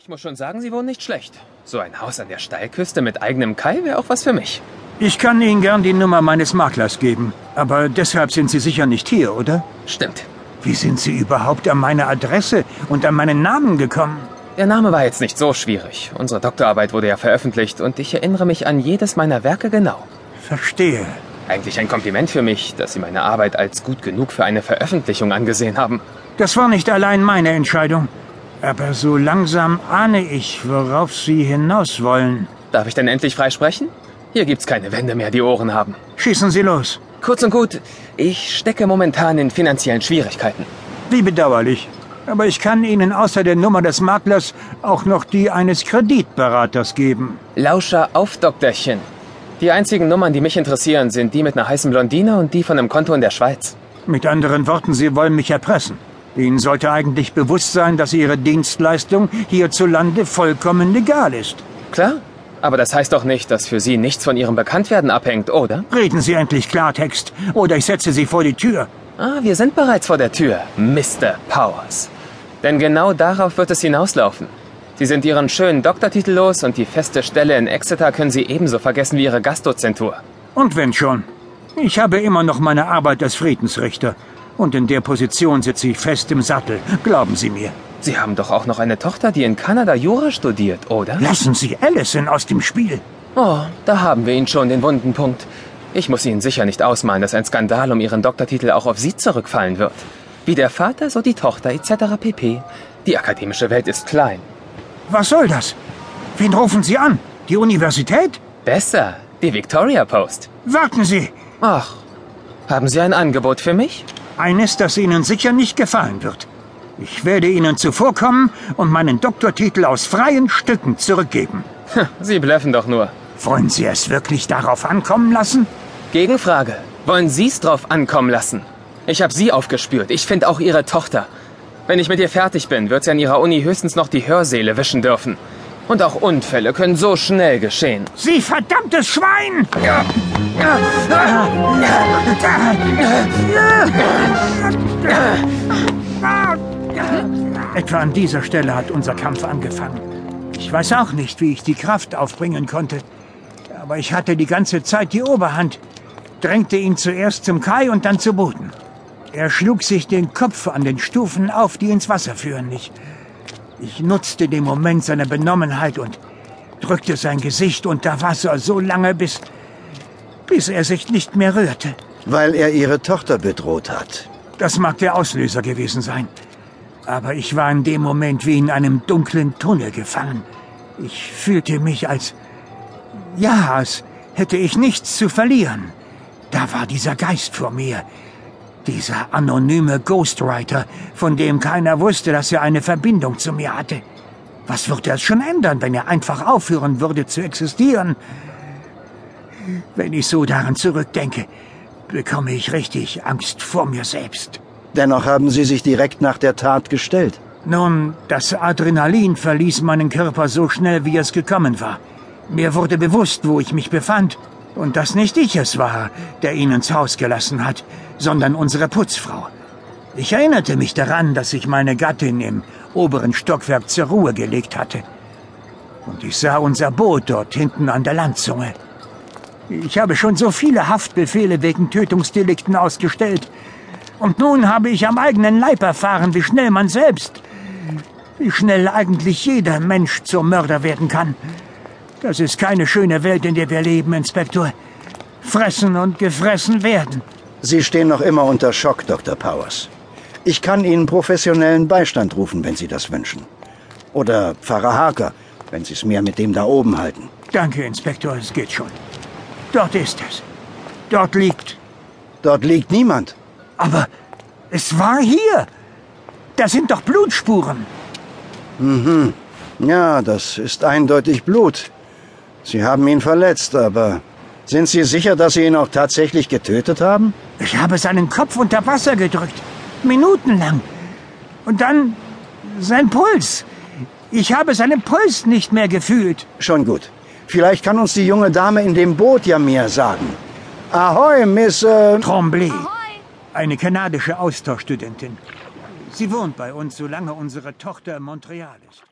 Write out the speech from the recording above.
Ich muss schon sagen, Sie wohnen nicht schlecht. So ein Haus an der Steilküste mit eigenem Kai wäre auch was für mich. Ich kann Ihnen gern die Nummer meines Maklers geben. Aber deshalb sind Sie sicher nicht hier, oder? Stimmt. Wie sind Sie überhaupt an meine Adresse und an meinen Namen gekommen? Der Name war jetzt nicht so schwierig. Unsere Doktorarbeit wurde ja veröffentlicht und ich erinnere mich an jedes meiner Werke genau. Verstehe. Eigentlich ein Kompliment für mich, dass Sie meine Arbeit als gut genug für eine Veröffentlichung angesehen haben. Das war nicht allein meine Entscheidung. Aber so langsam ahne ich, worauf Sie hinaus wollen. Darf ich denn endlich frei sprechen? Hier gibt's keine Wände mehr, die Ohren haben. Schießen Sie los. Kurz und gut, ich stecke momentan in finanziellen Schwierigkeiten. Wie bedauerlich. Aber ich kann Ihnen außer der Nummer des Maklers auch noch die eines Kreditberaters geben. Lauscher auf, Doktorchen. Die einzigen Nummern, die mich interessieren, sind die mit einer heißen Blondine und die von einem Konto in der Schweiz. Mit anderen Worten, Sie wollen mich erpressen. Ihnen sollte eigentlich bewusst sein, dass Ihre Dienstleistung hierzulande vollkommen legal ist. Klar, aber das heißt doch nicht, dass für Sie nichts von Ihrem Bekanntwerden abhängt, oder? Reden Sie endlich Klartext, oder ich setze Sie vor die Tür. Ah, wir sind bereits vor der Tür, Mr. Powers. Denn genau darauf wird es hinauslaufen. Sie sind Ihren schönen Doktortitel los und die feste Stelle in Exeter können Sie ebenso vergessen wie Ihre Gastdozentur. Und wenn schon. Ich habe immer noch meine Arbeit als Friedensrichter. Und in der Position sitze ich fest im Sattel, glauben Sie mir. Sie haben doch auch noch eine Tochter, die in Kanada Jura studiert, oder? Lassen Sie Allison aus dem Spiel. Oh, da haben wir ihn schon, den wunden Punkt. Ich muss Ihnen sicher nicht ausmalen, dass ein Skandal um Ihren Doktortitel auch auf Sie zurückfallen wird. Wie der Vater, so die Tochter etc. pp. Die akademische Welt ist klein. Was soll das? Wen rufen Sie an? Die Universität? Besser, die Victoria Post. Warten Sie! Ach, haben Sie ein Angebot für mich? Eines, das Ihnen sicher nicht gefallen wird. Ich werde Ihnen zuvorkommen und meinen Doktortitel aus freien Stücken zurückgeben. Sie blöffen doch nur. Wollen Sie es wirklich darauf ankommen lassen? Gegenfrage. Wollen Sie es drauf ankommen lassen? Ich habe Sie aufgespürt. Ich finde auch Ihre Tochter. Wenn ich mit ihr fertig bin, wird sie an ihrer Uni höchstens noch die Hörsäle wischen dürfen. Und auch Unfälle können so schnell geschehen. Sie verdammtes Schwein! Etwa an dieser Stelle hat unser Kampf angefangen. Ich weiß auch nicht, wie ich die Kraft aufbringen konnte. Aber ich hatte die ganze Zeit die Oberhand, drängte ihn zuerst zum Kai und dann zu Boden. Er schlug sich den Kopf an den Stufen auf, die ins Wasser führen. Ich, ich nutzte den Moment seiner Benommenheit und drückte sein Gesicht unter Wasser so lange, bis, bis er sich nicht mehr rührte. Weil er ihre Tochter bedroht hat. Das mag der Auslöser gewesen sein. Aber ich war in dem Moment wie in einem dunklen Tunnel gefangen. Ich fühlte mich als... Ja, als hätte ich nichts zu verlieren. Da war dieser Geist vor mir. Dieser anonyme Ghostwriter, von dem keiner wusste, dass er eine Verbindung zu mir hatte. Was würde es schon ändern, wenn er einfach aufhören würde zu existieren? Wenn ich so daran zurückdenke, bekomme ich richtig Angst vor mir selbst. Dennoch haben Sie sich direkt nach der Tat gestellt. Nun, das Adrenalin verließ meinen Körper so schnell, wie es gekommen war. Mir wurde bewusst, wo ich mich befand. Und dass nicht ich es war, der ihn ins Haus gelassen hat, sondern unsere Putzfrau. Ich erinnerte mich daran, dass ich meine Gattin im oberen Stockwerk zur Ruhe gelegt hatte. Und ich sah unser Boot dort hinten an der Landzunge. Ich habe schon so viele Haftbefehle wegen Tötungsdelikten ausgestellt. Und nun habe ich am eigenen Leib erfahren, wie schnell man selbst, wie schnell eigentlich jeder Mensch zum Mörder werden kann. Das ist keine schöne Welt, in der wir leben, Inspektor. Fressen und gefressen werden. Sie stehen noch immer unter Schock, Dr. Powers. Ich kann Ihnen professionellen Beistand rufen, wenn Sie das wünschen. Oder Pfarrer Harker, wenn Sie es mehr mit dem da oben halten. Danke, Inspektor, es geht schon. Dort ist es. Dort liegt. Dort liegt niemand. Aber es war hier. Da sind doch Blutspuren. Mhm. Ja, das ist eindeutig Blut. Sie haben ihn verletzt, aber sind Sie sicher, dass Sie ihn auch tatsächlich getötet haben? Ich habe seinen Kopf unter Wasser gedrückt. Minutenlang. Und dann sein Puls. Ich habe seinen Puls nicht mehr gefühlt. Schon gut. Vielleicht kann uns die junge Dame in dem Boot ja mehr sagen. Ahoi, Miss... Äh Tremblay. Eine kanadische Austauschstudentin. Sie wohnt bei uns, solange unsere Tochter in Montreal ist.